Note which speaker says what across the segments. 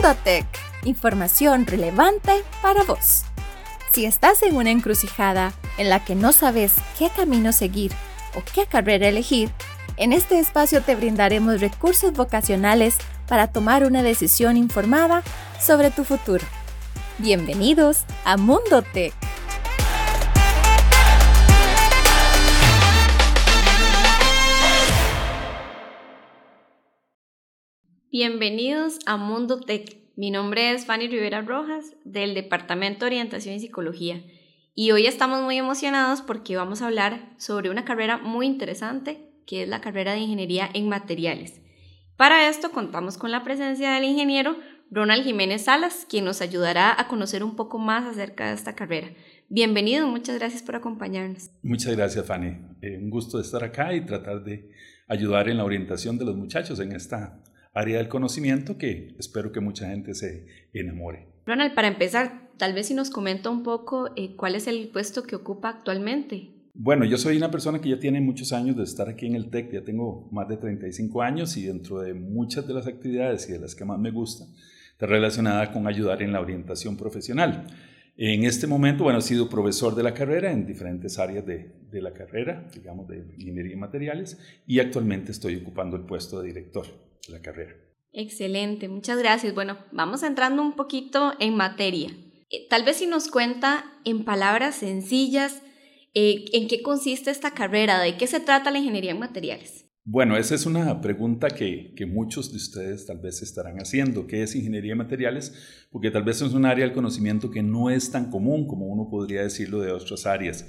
Speaker 1: Mundo Tech, información relevante para vos. Si estás en una encrucijada en la que no sabes qué camino seguir o qué carrera elegir, en este espacio te brindaremos recursos vocacionales para tomar una decisión informada sobre tu futuro. Bienvenidos a Mundo
Speaker 2: Bienvenidos a Mundo Tech. Mi nombre es Fanny Rivera Rojas del Departamento de Orientación y Psicología y hoy estamos muy emocionados porque vamos a hablar sobre una carrera muy interesante que es la carrera de Ingeniería en Materiales. Para esto contamos con la presencia del ingeniero Ronald Jiménez Salas, quien nos ayudará a conocer un poco más acerca de esta carrera. Bienvenido, muchas gracias por acompañarnos.
Speaker 3: Muchas gracias, Fanny. Eh, un gusto estar acá y tratar de ayudar en la orientación de los muchachos en esta área del conocimiento que espero que mucha gente se enamore.
Speaker 2: Ronald, para empezar, tal vez si nos comenta un poco eh, cuál es el puesto que ocupa actualmente.
Speaker 3: Bueno, yo soy una persona que ya tiene muchos años de estar aquí en el TEC, ya tengo más de 35 años y dentro de muchas de las actividades y de las que más me gusta, está relacionada con ayudar en la orientación profesional. En este momento, bueno, he sido profesor de la carrera en diferentes áreas de, de la carrera, digamos, de ingeniería y materiales, y actualmente estoy ocupando el puesto de director la carrera.
Speaker 2: Excelente, muchas gracias. Bueno, vamos entrando un poquito en materia. Eh, tal vez si nos cuenta en palabras sencillas eh, en qué consiste esta carrera, de qué se trata la ingeniería en materiales.
Speaker 3: Bueno, esa es una pregunta que, que, muchos de ustedes tal vez estarán haciendo. ¿Qué es ingeniería en materiales? Porque tal vez es un área del conocimiento que no es tan común como uno podría decirlo de otras áreas.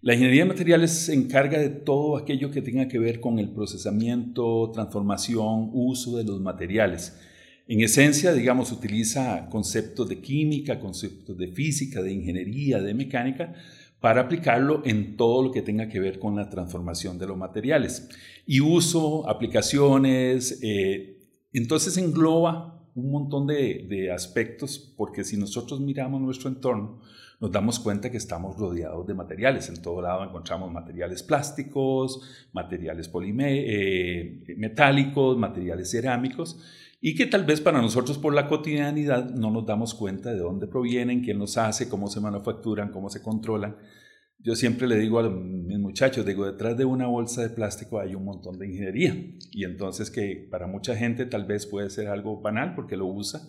Speaker 3: La ingeniería de materiales se encarga de todo aquello que tenga que ver con el procesamiento, transformación, uso de los materiales. En esencia, digamos, utiliza conceptos de química, conceptos de física, de ingeniería, de mecánica, para aplicarlo en todo lo que tenga que ver con la transformación de los materiales. Y uso, aplicaciones, eh, entonces engloba un montón de, de aspectos, porque si nosotros miramos nuestro entorno, nos damos cuenta que estamos rodeados de materiales. En todo lado encontramos materiales plásticos, materiales eh, metálicos, materiales cerámicos, y que tal vez para nosotros por la cotidianidad no nos damos cuenta de dónde provienen, quién los hace, cómo se manufacturan, cómo se controlan. Yo siempre le digo a mis muchachos, digo, detrás de una bolsa de plástico hay un montón de ingeniería. Y entonces que para mucha gente tal vez puede ser algo banal porque lo usa,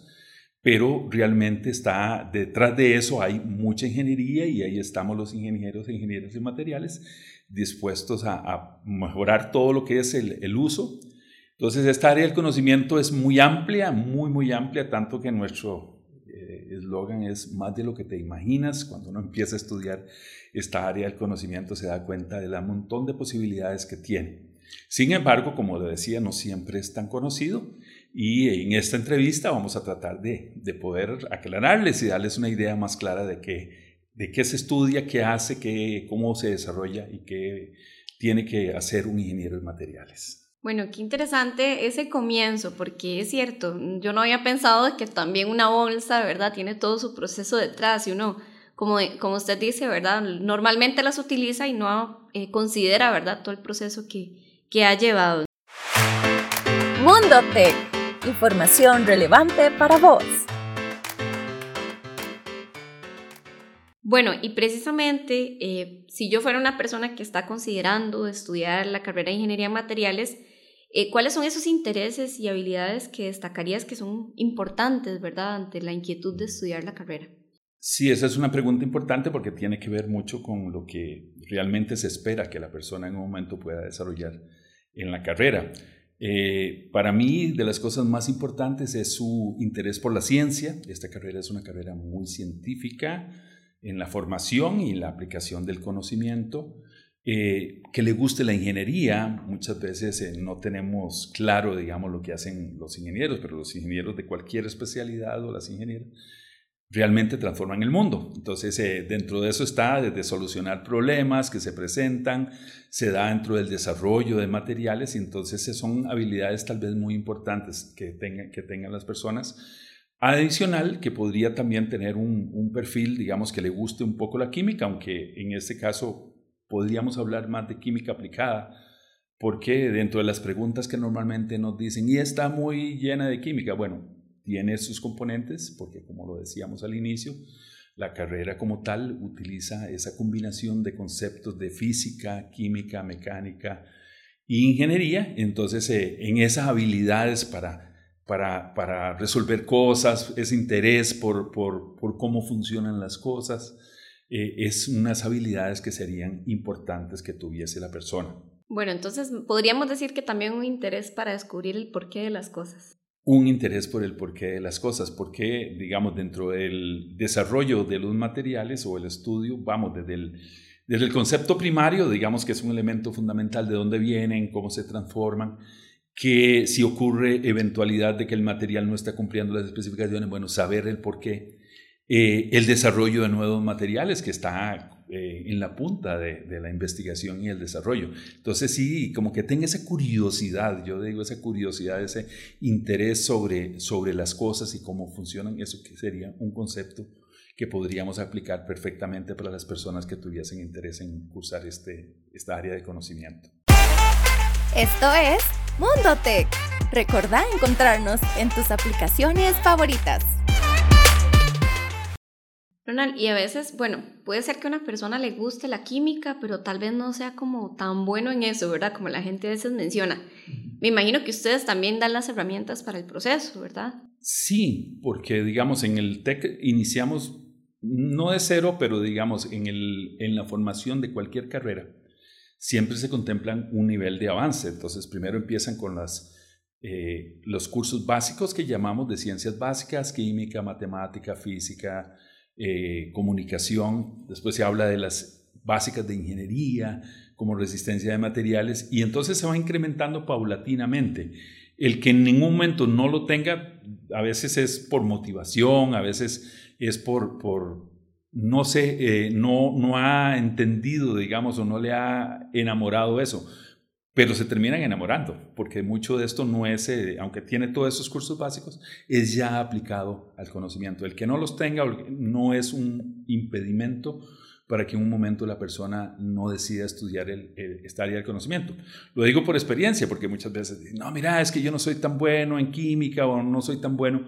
Speaker 3: pero realmente está detrás de eso hay mucha ingeniería y ahí estamos los ingenieros e ingenieros de materiales dispuestos a, mejorar todo lo que es el, uso. Entonces, esta área del conocimiento es muy amplia, muy, muy amplia, tanto que nuestro eh, eslogan es más de lo que te imaginas. Cuando uno empieza a estudiar esta área del conocimiento se da cuenta del montón de posibilidades que tiene. Sin embargo, como le decía, no siempre es tan conocido y en esta entrevista vamos a tratar de, poder aclararles y darles una idea más clara de qué, de qué se estudia, qué hace, qué, cómo se desarrolla y qué tiene que hacer un ingeniero de materiales.
Speaker 2: Bueno, qué interesante ese comienzo, porque es cierto, yo no había pensado que también una bolsa, ¿verdad? Tiene todo su proceso detrás y uno, como, como usted dice, ¿verdad? Normalmente las utiliza y no eh, considera, ¿verdad? Todo el proceso que, que ha llevado.
Speaker 1: Mundo Tech información relevante para vos.
Speaker 2: Bueno, y precisamente eh, si yo fuera una persona que está considerando estudiar la carrera de ingeniería en materiales, eh, ¿cuáles son esos intereses y habilidades que destacarías que son importantes, verdad, ante la inquietud de estudiar la carrera?
Speaker 3: Sí, esa es una pregunta importante porque tiene que ver mucho con lo que realmente se espera que la persona en un momento pueda desarrollar en la carrera. Eh, para mí, de las cosas más importantes es su interés por la ciencia. Esta carrera es una carrera muy científica en la formación y la aplicación del conocimiento. Eh, que le guste la ingeniería, muchas veces eh, no tenemos claro, digamos, lo que hacen los ingenieros, pero los ingenieros de cualquier especialidad o las ingenieras realmente transforman el mundo. Entonces, eh, dentro de eso está desde solucionar problemas que se presentan, se da dentro del desarrollo de materiales y entonces son habilidades tal vez muy importantes que, tengan, que tengan las personas. Adicional, que podría también tener un perfil, digamos, que le guste un poco la química, aunque en este caso podríamos hablar más de química aplicada, porque dentro de las preguntas que normalmente nos dicen, y está muy llena de química, bueno, tiene sus componentes, porque como lo decíamos al inicio, la carrera como tal utiliza esa combinación de conceptos de física, química, mecánica e ingeniería. Entonces, eh, en esas habilidades para, para, para, resolver cosas, ese interés por, por, por cómo funcionan las cosas, eh, es unas habilidades que serían importantes que tuviese la persona.
Speaker 2: Bueno, entonces podríamos decir que también un interés para descubrir el porqué de las cosas.
Speaker 3: Un interés por el porqué de las cosas, porque, digamos, dentro del desarrollo de los materiales o el estudio, vamos, desde el, desde el concepto primario, digamos que es un elemento fundamental de dónde vienen, cómo se transforman, que si ocurre eventualidad de que el material no está cumpliendo las especificaciones, bueno, saber el porqué eh, el desarrollo de nuevos materiales que está eh, en la punta de, la investigación y el desarrollo. Entonces sí, como que tenga esa curiosidad, yo digo esa curiosidad, ese interés sobre, sobre las cosas y cómo funcionan, eso que sería un concepto que podríamos aplicar perfectamente para las personas que tuviesen interés en cursar este, esta área de conocimiento.
Speaker 1: Esto es Mundo Tech. Recordá encontrarnos en tus aplicaciones favoritas
Speaker 2: y a veces, bueno, puede ser que a una persona le guste la química, pero tal vez no sea como tan bueno en eso, ¿verdad? Como la gente a veces menciona. Me imagino que ustedes también dan las herramientas para el proceso, ¿verdad?
Speaker 3: Sí, porque digamos en el TEC iniciamos no de cero, pero digamos en, el, en la formación de cualquier carrera siempre se contemplan un nivel de avance. Entonces primero empiezan con las, eh, los cursos básicos que llamamos de ciencias básicas, química, matemática, física, eh, comunicación, después se habla de las básicas de ingeniería, como resistencia de materiales, y entonces se va incrementando paulatinamente. El que en ningún momento no lo tenga, a veces es por motivación, a veces es por, por no sé, eh, no, no ha entendido, digamos, o no le ha enamorado eso pero se terminan enamorando, porque mucho de esto no es, eh, aunque tiene todos esos cursos básicos, es ya aplicado al conocimiento. El que no los tenga no es un impedimento para que en un momento la persona no decida estudiar el, área del conocimiento. Lo digo por experiencia, porque muchas veces dicen, no, mira, es que yo no soy tan bueno en química o no soy tan bueno.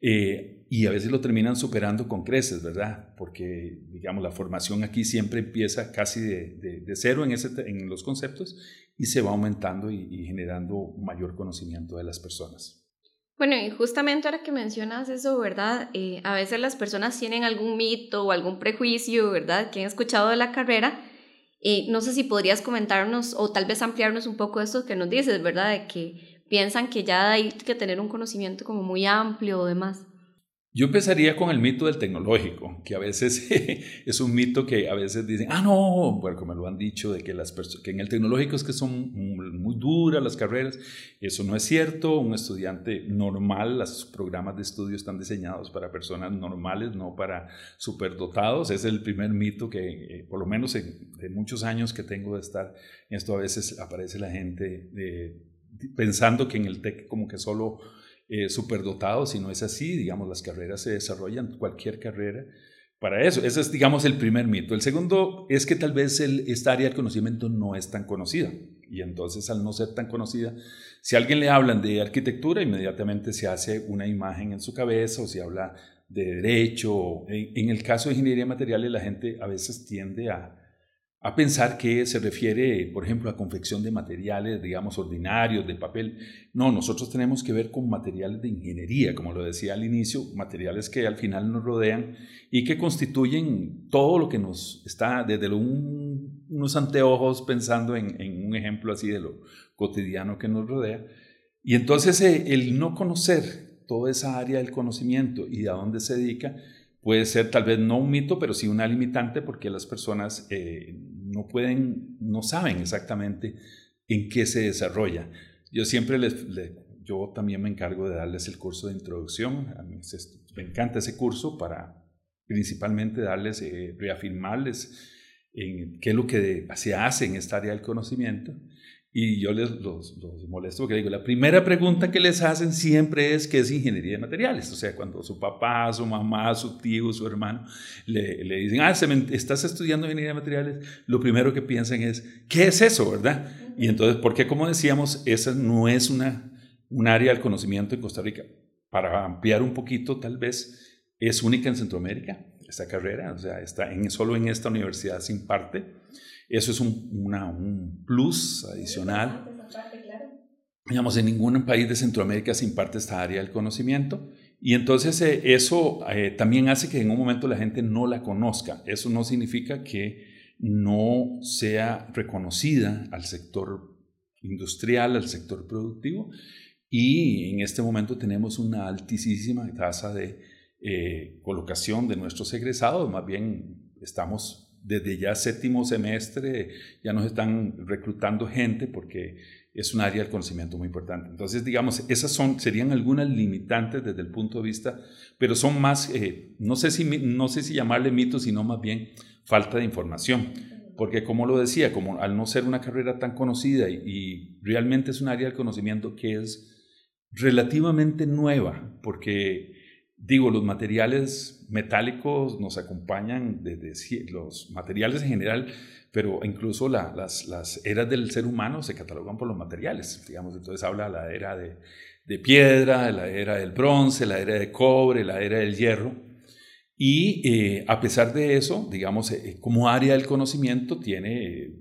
Speaker 3: Eh, y a veces lo terminan superando con creces, ¿verdad? Porque, digamos, la formación aquí siempre empieza casi de, de, cero en, ese, en los conceptos y se va aumentando y, generando mayor conocimiento de las personas.
Speaker 2: Bueno, y justamente ahora que mencionas eso, ¿verdad? Eh, a veces las personas tienen algún mito o algún prejuicio, ¿verdad? Que han escuchado de la carrera. y no sé si podrías comentarnos o tal vez ampliarnos un poco eso que nos dices, ¿verdad? De que piensan que ya hay que tener un conocimiento como muy amplio o demás.
Speaker 3: Yo empezaría con el mito del tecnológico, que a veces es un mito que a veces dicen, ah, no, bueno, como me lo han dicho, de que, las que en el tecnológico es que son muy duras las carreras. Eso no es cierto. Un estudiante normal, los programas de estudio están diseñados para personas normales, no para superdotados. Es el primer mito que, eh, por lo menos en, muchos años que tengo de estar en esto, a veces aparece la gente eh, pensando que en el TEC como que solo eh, superdotados, si no es así, digamos, las carreras se desarrollan, cualquier carrera, para eso. Ese es, digamos, el primer mito. El segundo es que tal vez el, esta área del conocimiento no es tan conocida. Y entonces, al no ser tan conocida, si a alguien le hablan de arquitectura, inmediatamente se hace una imagen en su cabeza o se habla de derecho. en el caso de ingeniería de materiales, la gente a veces tiende a, a pensar que se refiere, por ejemplo, a confección de materiales, digamos, ordinarios, de papel. No, nosotros tenemos que ver con materiales de ingeniería, como lo decía al inicio, materiales que al final nos rodean y que constituyen todo lo que nos está, desde unos anteojos, pensando en, un ejemplo así de lo cotidiano que nos rodea. Y entonces eh, el no conocer toda esa área del conocimiento y a dónde se dedica, puede ser tal vez no un mito, pero sí una limitante porque las personas eh, no pueden, no saben exactamente en qué se desarrolla. Yo siempre les, yo también me encargo de darles el curso de introducción. A mí me encanta ese curso para principalmente darles, eh, reafirmarles en qué es lo que se hace en esta área del conocimiento y yo les los, molesto porque digo, la primera pregunta que les hacen siempre es qué es ingeniería de materiales. O sea, cuando su papá, su mamá, su tío, su hermano le, le dicen, ah, estás estudiando ingeniería de materiales, lo primero que piensan es, ¿qué es eso, verdad? Y entonces, porque como decíamos, esa no es una, un área del conocimiento en Costa Rica. para ampliar un poquito, tal vez, es única en Centroamérica, esta carrera, o sea, está en, solo en esta universidad se imparte. Eso es un, un plus adicional. Digamos, en ningún país de Centroamérica se imparte esta área del conocimiento. Y entonces eh, eso eh, también hace que en un momento la gente no la conozca. Eso no significa que no sea reconocida al sector industrial, al sector productivo. Y en este momento tenemos una altísima tasa de eh, colocación de nuestros egresados. Más bien estamos desde ya séptimo semestre, ya nos están reclutando gente porque es un área del conocimiento muy importante. Entonces, digamos, esas son, serían algunas limitantes desde el punto de vista, pero son más, eh, no, sé si, no sé si llamarle mitos, sino más bien falta de información. Porque como lo decía, como al no ser una carrera tan conocida y, y realmente es un área del conocimiento que es relativamente nueva, porque digo, los materiales metálicos nos acompañan desde los materiales en general pero incluso las, las, eras del ser humano se catalogan por los materiales, digamos, entonces habla la era de, de piedra, la era del bronce, la era de cobre, la era del hierro, y eh, a pesar de eso, digamos, eh, como área del conocimiento tiene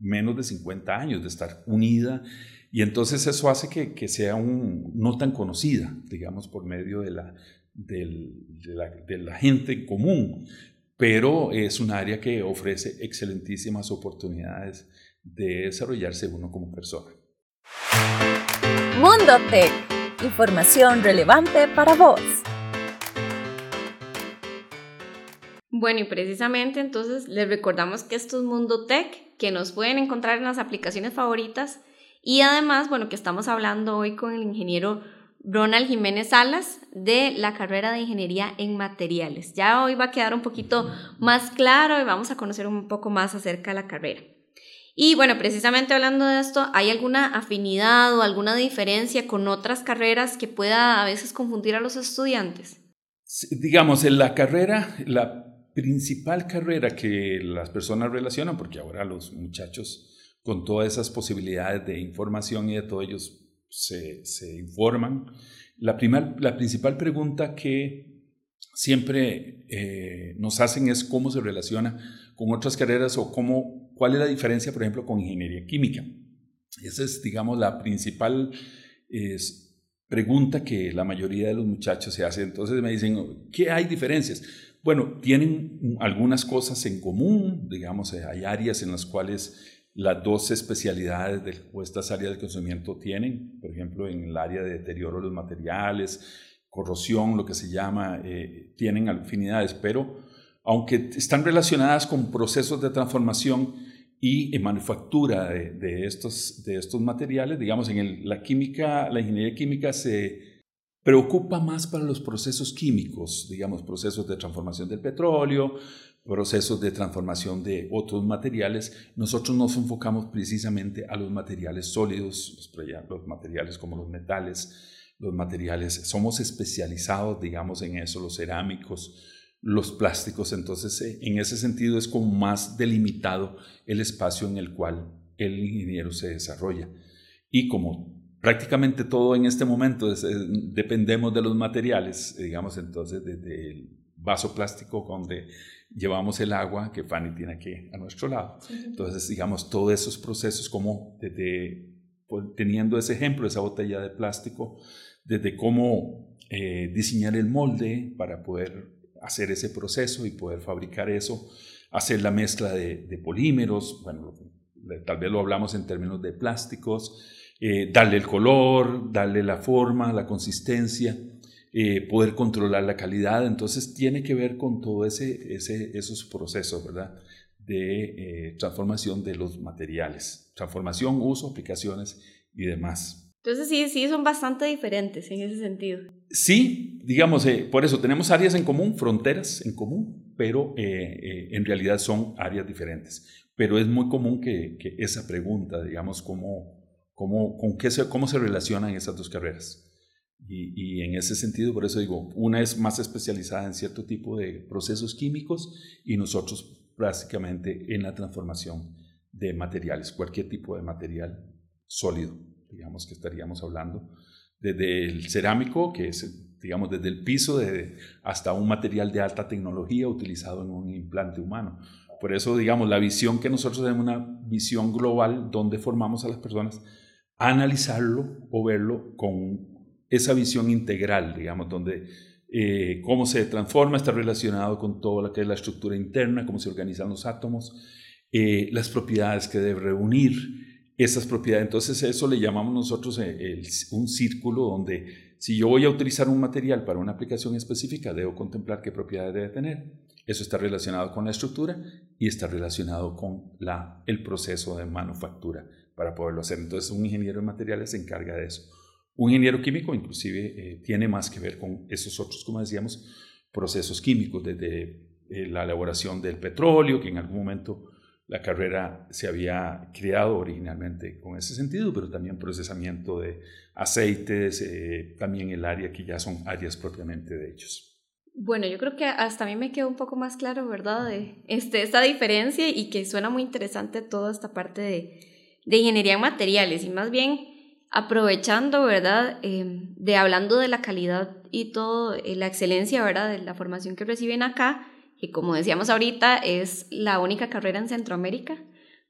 Speaker 3: menos de 50 años de estar unida, y entonces eso hace que, que sea un, no tan conocida, digamos, por medio de la, de, la, de la gente común pero es un área que ofrece excelentísimas oportunidades de desarrollarse uno como persona.
Speaker 1: Mundo Tech, información relevante para vos.
Speaker 2: Bueno, y precisamente entonces les recordamos que esto es Mundo Tech, que nos pueden encontrar en las aplicaciones favoritas y además, bueno, que estamos hablando hoy con el ingeniero Ronald Jiménez Salas de la carrera de Ingeniería en Materiales. Ya hoy va a quedar un poquito más claro y vamos a conocer un poco más acerca de la carrera. Y bueno, precisamente hablando de esto, ¿hay alguna afinidad o alguna diferencia con otras carreras que pueda a veces confundir a los estudiantes?
Speaker 3: digamos, en la carrera, la principal carrera que las personas relacionan, porque ahora los muchachos con todas esas posibilidades de información y de todo ellos se, informan. La, la principal pregunta que siempre eh, nos hacen es cómo se relaciona con otras carreras o cómo, cuál es la diferencia, por ejemplo, con ingeniería química. Esa es, digamos, la principal pregunta que la mayoría de los muchachos se hacen. Entonces me dicen, ¿qué hay diferencias? Bueno, tienen algunas cosas en común, digamos, hay áreas en las cuales las dos especialidades de, o estas áreas de conocimiento tienen, por ejemplo, en el área de deterioro de los materiales, corrosión, lo que se llama, eh, tienen afinidades, pero aunque están relacionadas con procesos de transformación y en manufactura de, estos, de estos materiales, digamos, en la química, la ingeniería química se preocupa más para los procesos químicos, digamos, procesos de transformación del petróleo, procesos de transformación de otros materiales, nosotros nos enfocamos precisamente a los materiales sólidos, los, materiales como los metales, los materiales, somos especializados, digamos, en eso, los cerámicos, los plásticos, entonces eh, en ese sentido es como más delimitado el espacio en el cual el ingeniero se desarrolla. Y como prácticamente todo en este momento eh, dependemos de los materiales, digamos, entonces desde el vaso plástico donde llevamos el agua que Fanny tiene aquí a nuestro lado. Entonces, digamos, todos esos procesos, como desde, pues, teniendo ese ejemplo, esa botella de plástico, desde cómo eh, diseñar el molde para poder hacer ese proceso y poder fabricar eso, hacer la mezcla de, polímeros, bueno, tal vez lo hablamos en términos de plásticos, eh, darle el color, darle la forma, la consistencia, eh, poder controlar la calidad. Entonces tiene que ver con todo ese, ese esos procesos, ¿verdad? De eh, transformación de los materiales, transformación, uso, aplicaciones y demás.
Speaker 2: Entonces sí, sí, son bastante diferentes en ese sentido.
Speaker 3: Sí, digamos, eh, por eso tenemos áreas en común, fronteras en común, pero en realidad son áreas diferentes. Pero es muy común que, que esa pregunta, digamos, cómo, cómo, con qué se, cómo se relacionan esas dos carreras. Y, en ese sentido, por eso digo, una es más especializada en cierto tipo de procesos químicos y nosotros prácticamente en la transformación de materiales, cualquier tipo de material sólido, digamos que estaríamos hablando desde el cerámico, que es, digamos, desde el piso de, hasta un material de alta tecnología utilizado en un implante humano. Por eso, digamos, la visión que nosotros tenemos, una visión global donde formamos a las personas, analizarlo o verlo con esa visión integral, digamos, donde eh, cómo se transforma está relacionado con todo lo que es la estructura interna, cómo se organizan los átomos, eh, las propiedades que debe reunir, esas propiedades. Entonces eso le llamamos nosotros eh, un círculo donde si yo voy a utilizar un material para una aplicación específica, debo contemplar qué propiedades debe tener. Eso está relacionado con la estructura y está relacionado con la, el proceso de manufactura para poderlo hacer. Entonces un ingeniero de materiales se encarga de eso. Un ingeniero químico inclusive eh, tiene más que ver con esos otros, como decíamos, procesos químicos, desde eh, la elaboración del petróleo, que en algún momento la carrera se había creado originalmente con ese sentido, pero también procesamiento de aceites, eh, también el área que ya son áreas propiamente de ellos.
Speaker 2: Bueno, yo creo que hasta a mí me quedó un poco más claro, ¿verdad? De este, esta diferencia y que suena muy interesante toda esta parte de, de ingeniería en materiales y más bien aprovechando, ¿verdad? Em, de hablando de la calidad y todo, eh, la excelencia, ¿verdad? De la formación que reciben acá que como decíamos ahorita es la única carrera en Centroamérica,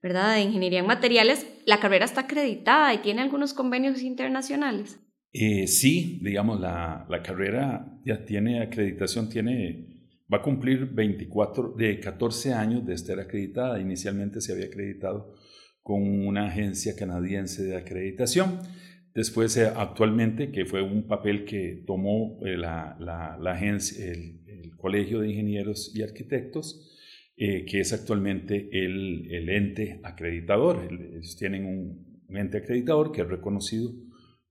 Speaker 2: ¿verdad? De ingeniería en materiales. La carrera está acreditada y tiene algunos convenios internacionales.
Speaker 3: Eh, sí, digamos, la, la, carrera ya tiene acreditación, tiene, va a cumplir 24, de 14 años de estar acreditada. Inicialmente se había acreditado con una agencia canadiense de acreditación. Después, eh, actualmente, que fue un papel que tomó eh, la, la, la, agencia, el, Colegio de Ingenieros y Arquitectos, eh, que es actualmente el, el ente acreditador. Ellos tienen un, ente acreditador que es reconocido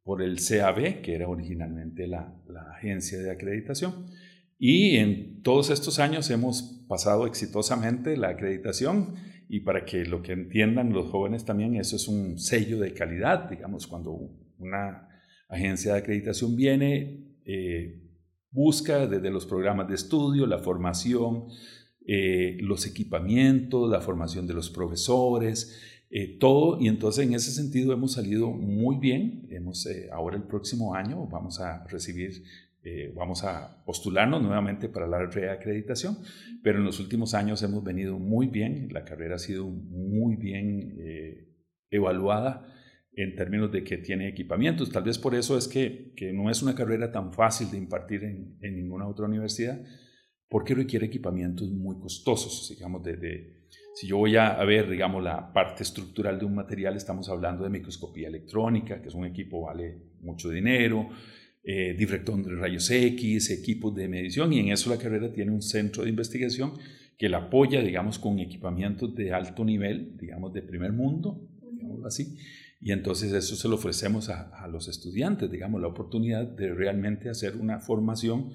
Speaker 3: por el CAB, que era originalmente la, la agencia de acreditación. Y en todos estos años hemos pasado exitosamente la acreditación y para que lo que entiendan los jóvenes también, eso es un sello de calidad, digamos, cuando una agencia de acreditación viene, eh, busca desde los programas de estudio, la formación, eh, los equipamientos, la formación de los profesores, eh, todo, y entonces en ese sentido hemos salido muy bien. Hemos, ahora el próximo año vamos a recibir, vamos a postularnos nuevamente para la reacreditación, pero en los últimos años hemos venido muy bien, la carrera ha sido muy bien evaluada en términos de que tiene equipamientos. Tal vez por eso es que, que no es una carrera tan fácil de impartir en, en, ninguna otra universidad, porque requiere equipamientos muy costosos, digamos, de, si yo voy a, ver, digamos, la parte estructural de un material, estamos hablando de microscopía electrónica, que es un equipo vale mucho dinero, eh, de rayos X, equipos de medición, y en eso la carrera tiene un centro de investigación que la apoya, digamos, con equipamientos de alto nivel, digamos, de primer mundo, digamos así, y entonces eso se lo ofrecemos a, los estudiantes, digamos, la oportunidad de realmente hacer una formación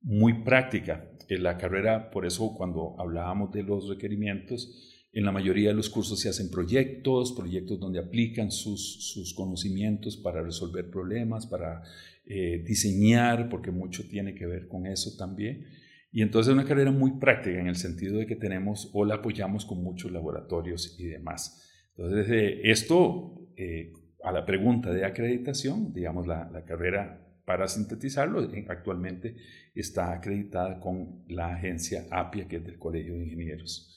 Speaker 3: muy práctica. En la carrera, por eso cuando hablábamos de los requerimientos, en la mayoría de los cursos se hacen proyectos, proyectos donde aplican sus, sus conocimientos para resolver problemas, para eh, diseñar, porque mucho tiene que ver con eso también. Y entonces es una carrera muy práctica en el sentido de que tenemos o la apoyamos con muchos laboratorios y demás. Entonces, eh, esto eh, a la pregunta de acreditación, digamos, la, la carrera para sintetizarlo, actualmente está acreditada con la agencia APIA, que es del Colegio de Ingenieros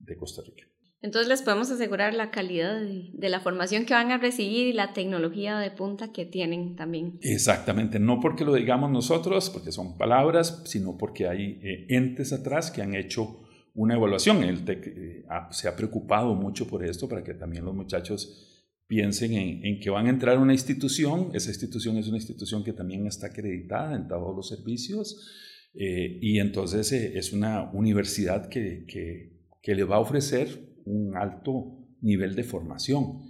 Speaker 3: de Costa Rica.
Speaker 2: Entonces les podemos asegurar la calidad de, la formación que van a recibir y la tecnología de punta que tienen también.
Speaker 3: Exactamente, no porque lo digamos nosotros, porque son palabras, sino porque hay eh, entes atrás que han hecho una evaluación. El TEC eh, se ha preocupado mucho por esto para que también los muchachos piensen en, que van a entrar a una institución, esa institución es una institución que también está acreditada en todos los servicios eh, y entonces es una universidad que, que, le va a ofrecer un alto nivel de formación.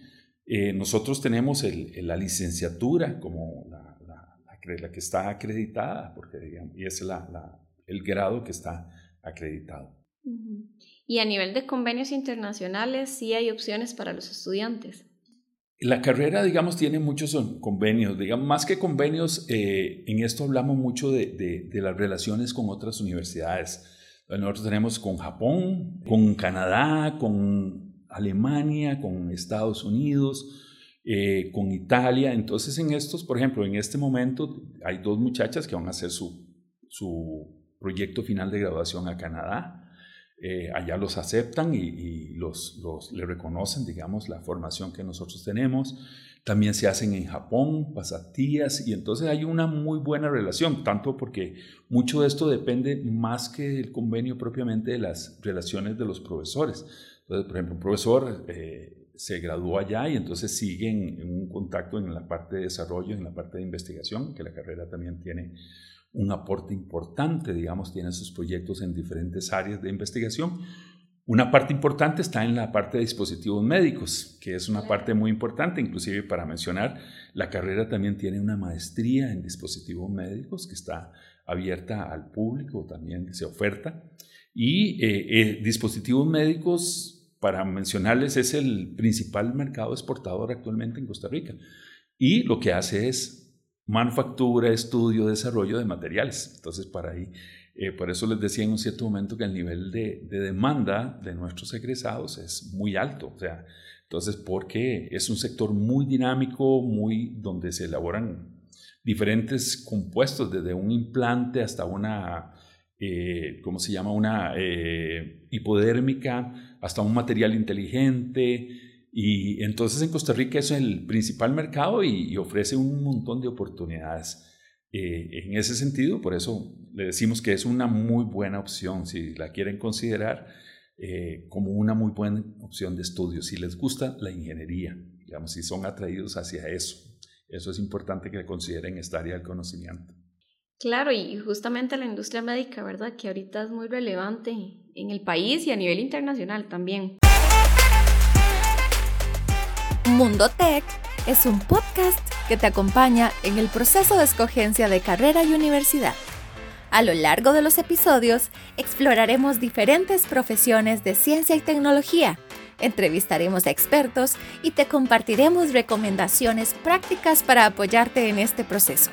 Speaker 3: Eh, nosotros tenemos la licenciatura como la, la, que está acreditada, porque y es el grado que está acreditado.
Speaker 2: Y a nivel de convenios internacionales, sí hay opciones para los estudiantes.
Speaker 3: La carrera, digamos, tiene muchos convenios. Digamos, más que convenios, eh, en esto hablamos mucho de, de, las relaciones con otras universidades. Nosotros tenemos con Japón, con Canadá, con Alemania, con Estados Unidos. eh, con Italia. Entonces en estos, por ejemplo, en este momento hay dos muchachas que van a hacer su, su proyecto final de graduación a Canadá. Eh, allá los aceptan y, los, los, le reconocen, digamos, la formación que nosotros tenemos. También se hacen en Japón, pasatías, y entonces hay una muy buena relación, tanto porque mucho de esto depende más que del convenio propiamente de las relaciones de los profesores. Entonces, por ejemplo, un profesor eh, se graduó allá y entonces siguen en un contacto en la parte de desarrollo, en la parte de investigación, que la carrera también tiene un aporte importante, digamos, tiene sus proyectos en diferentes áreas de investigación. Una parte importante está en la parte de dispositivos médicos, que es una parte muy importante, inclusive para mencionar, la carrera también tiene una maestría en dispositivos médicos que está abierta al público, también se oferta. Y eh, eh, dispositivos médicos, para mencionarles, es el principal mercado exportador actualmente en Costa Rica. Y lo que hace es manufactura, estudio, desarrollo de materiales. Entonces, para ahí, eh, por eso les decía en un cierto momento que el nivel de, demanda de nuestros egresados es muy alto. O sea, entonces, porque es un sector muy dinámico, muy donde se elaboran diferentes compuestos, desde un implante hasta una, eh, ¿cómo se llama? Una eh, hipodérmica, hasta un material inteligente, y entonces en Costa Rica es el principal mercado y, ofrece un montón de oportunidades. Eh, en ese sentido, por eso le decimos que es una muy buena opción, si la quieren considerar eh, como una muy buena opción de estudio, si les gusta la ingeniería, digamos, si son atraídos hacia eso. Eso es importante que consideren esta área del conocimiento.
Speaker 2: Claro, y justamente la industria médica, ¿verdad? Que ahorita es muy relevante en el país y a nivel internacional también.
Speaker 1: Mundo Tech es un podcast que te acompaña en el proceso de escogencia de carrera y universidad. A lo largo de los episodios exploraremos diferentes profesiones de ciencia y tecnología, entrevistaremos a expertos y te compartiremos recomendaciones prácticas para apoyarte en este proceso.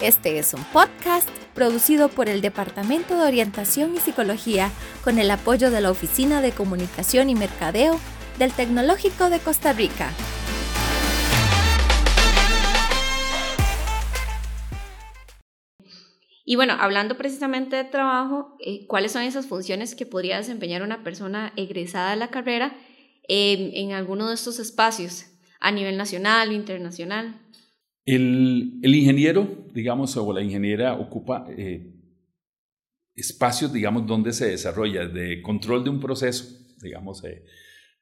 Speaker 1: Este es un podcast producido por el Departamento de Orientación y Psicología con el apoyo de la Oficina de Comunicación y Mercadeo del Tecnológico de Costa Rica.
Speaker 2: Y bueno, hablando precisamente de trabajo, eh, ¿cuáles son esas funciones que podría desempeñar una persona egresada de la carrera en alguno de estos espacios, a nivel nacional o internacional?
Speaker 3: El, ingeniero, digamos, o la ingeniera ocupa eh, espacios, digamos, donde se desarrolla de control de un proceso, digamos, eh,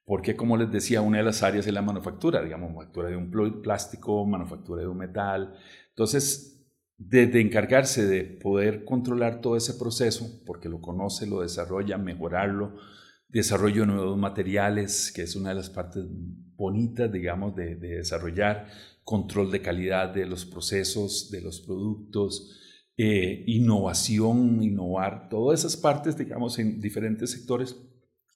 Speaker 3: porque como les decía, una de las áreas es la manufactura, digamos, manufactura de un plástico, manufactura de un metal. Entonces, de, encargarse de poder controlar todo ese proceso, porque lo conoce, lo desarrolla, mejorarlo, desarrollo de nuevos materiales, que es una de las partes bonitas, digamos, de, desarrollar, control de calidad de los procesos, de los productos, eh, innovación, innovar, todas esas partes, digamos, en diferentes sectores,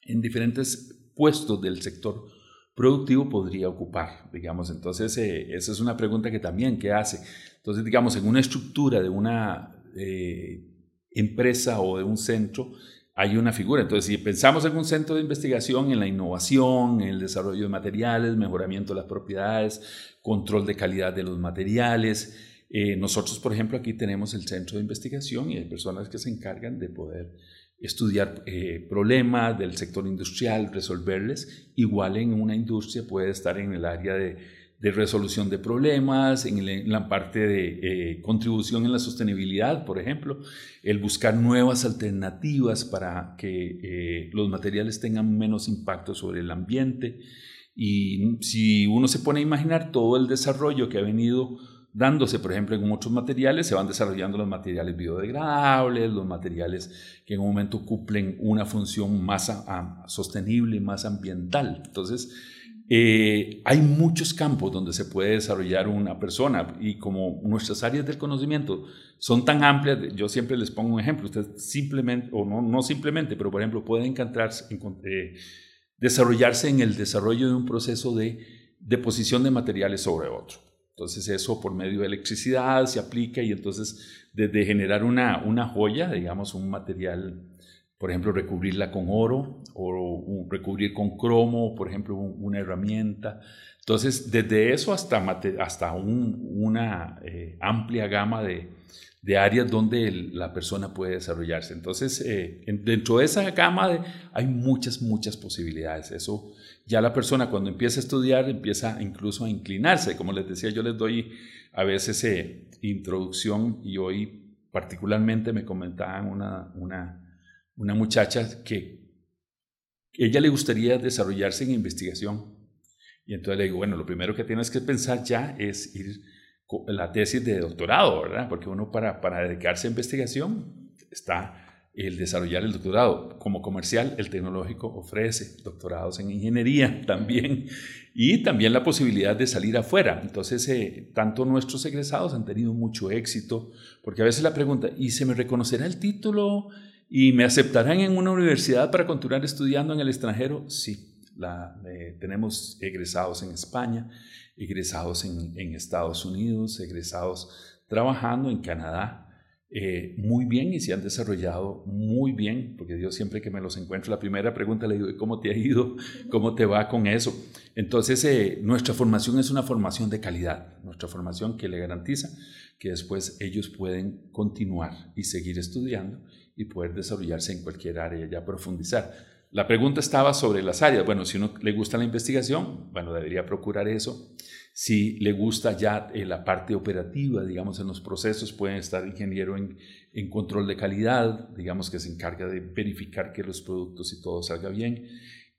Speaker 3: en diferentes puestos del sector productivo podría ocupar, digamos. Entonces, eh, esa es una pregunta que también que hace. Entonces, digamos, en una estructura de una eh, empresa o de un centro, hay una figura. Entonces, si pensamos en un centro de investigación, en la innovación, en el desarrollo de materiales, mejoramiento de las propiedades, control de calidad de los materiales, eh, nosotros, por ejemplo, aquí tenemos el centro de investigación y hay personas que se encargan de poder estudiar eh, problemas del sector industrial, resolverles. Igual en una industria puede estar en el área de, resolución de problemas, en, la parte de eh, contribución en la sostenibilidad, por ejemplo, el buscar nuevas alternativas para que eh, los materiales tengan menos impacto sobre el ambiente. Y si uno se pone a imaginar todo el desarrollo que ha venido dándose, por ejemplo, en muchos materiales, se van desarrollando los materiales biodegradables, los materiales que en un momento cumplen una función más sostenible y más ambiental. Entonces, eh, hay muchos campos donde se puede desarrollar una persona y como nuestras áreas del conocimiento son tan amplias, yo siempre les pongo un ejemplo, usted simplemente, o no, no simplemente, pero por ejemplo puede encantarse, eh, desarrollarse en el desarrollo de un proceso de deposición de materiales sobre otro. Entonces eso por medio de electricidad se aplica y entonces desde generar una, una joya, digamos un material por ejemplo, recubrirla con oro o recubrir con cromo, por ejemplo, una herramienta. Entonces, desde eso hasta, hasta una eh, amplia gama de, de, áreas donde la persona puede desarrollarse. Entonces, eh, dentro de esa gama hay muchas, muchas posibilidades. Eso ya la persona cuando empieza a estudiar empieza incluso a inclinarse. Como les decía, yo les doy a veces eh, introducción y hoy particularmente me comentaban una, una una muchacha que ella le gustaría desarrollarse en investigación. Y entonces le digo, bueno, lo primero que tienes que pensar ya es ir la tesis de doctorado, ¿verdad? Porque uno para, para dedicarse a investigación está el desarrollar el doctorado. Como comercial, el tecnológico ofrece doctorados en ingeniería también y también la posibilidad de salir afuera. Entonces, eh, tanto nuestros egresados han tenido mucho éxito, porque a veces la pregunta, ¿y se me reconocerá el título ¿Y me aceptarán en una universidad para continuar estudiando en el extranjero? Sí, eh, tenemos egresados en España, egresados en, Estados Unidos, egresados trabajando en Canadá. Eh, muy bien y se han desarrollado muy bien, porque yo siempre que me los encuentro, la primera pregunta le digo, ¿cómo te ha ido? ¿Cómo te va con eso? Entonces, eh, nuestra formación es una formación de calidad, nuestra formación que le garantiza que después ellos pueden continuar y seguir estudiando y poder desarrollarse en cualquier área, ya profundizar. La pregunta estaba sobre las áreas. Bueno, si uno le gusta la investigación, bueno, debería procurar eso. Si le gusta ya eh, la parte operativa, digamos, en los procesos, pueden estar ingeniero en, control de calidad, digamos, que se encarga de verificar que los productos y todo salga bien.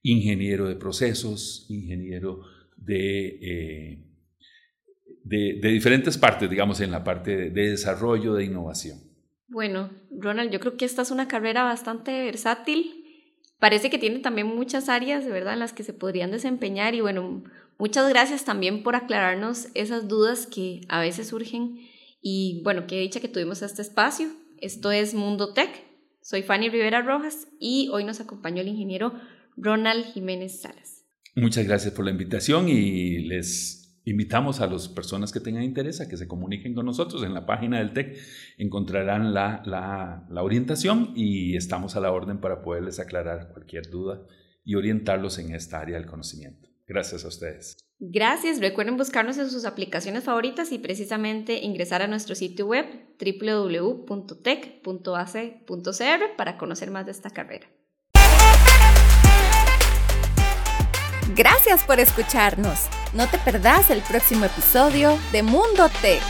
Speaker 3: Ingeniero de procesos, ingeniero de, eh, de, diferentes partes, digamos, en la parte de desarrollo, de innovación.
Speaker 2: Bueno, Ronald, yo creo que esta es una carrera bastante versátil. Parece que tiene también muchas áreas, de verdad, en las que se podrían desempeñar. Y bueno, muchas gracias también por aclararnos esas dudas que a veces surgen. Y bueno, qué dicha que tuvimos este espacio. Esto es Mundo Tech. Soy Fanny Rivera Rojas y hoy nos acompañó el ingeniero Ronald Jiménez Salas.
Speaker 3: Muchas gracias por la invitación y les Invitamos a las personas que tengan interés a que se comuniquen con nosotros. En la página del TEC encontrarán la, orientación y estamos a la orden para poderles aclarar cualquier duda y orientarlos en esta área del conocimiento. Gracias a ustedes.
Speaker 2: Gracias. Recuerden buscarnos en sus aplicaciones favoritas y precisamente ingresar a nuestro sitio web www.tech.ac.cr para conocer más de esta carrera.
Speaker 1: Gracias por escucharnos. No te perdás el próximo episodio de Mundo Tech.